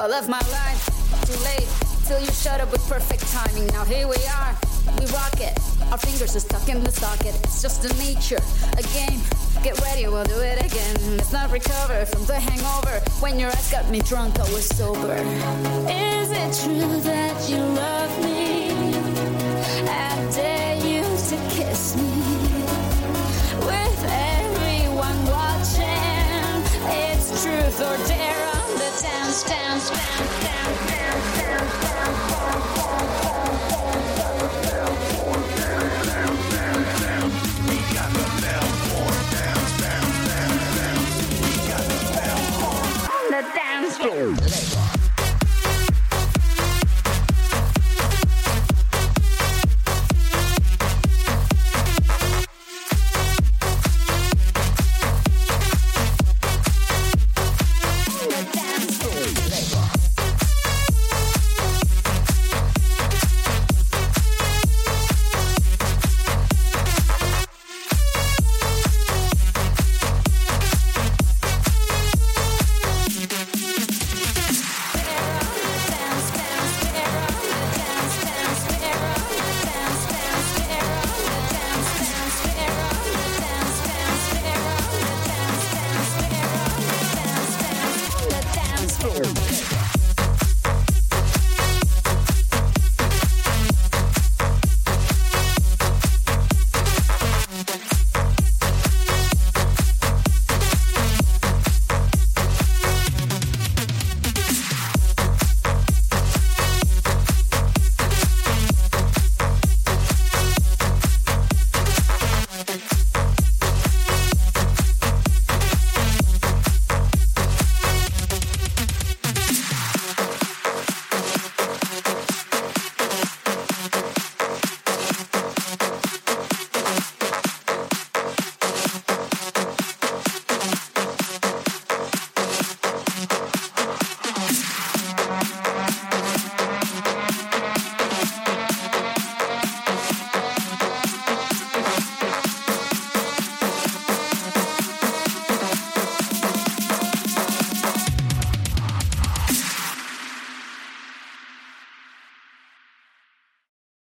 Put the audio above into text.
all of my life. Too late till you shut up with perfect timing. Now here we are, we rock it. Our fingers are stuck in the socket. It's just a nature, a game. Get ready, we'll do it again. Let's not recover from the hangover. When your ass got me drunk, I was sober. Is it true that you dance floor. Floor.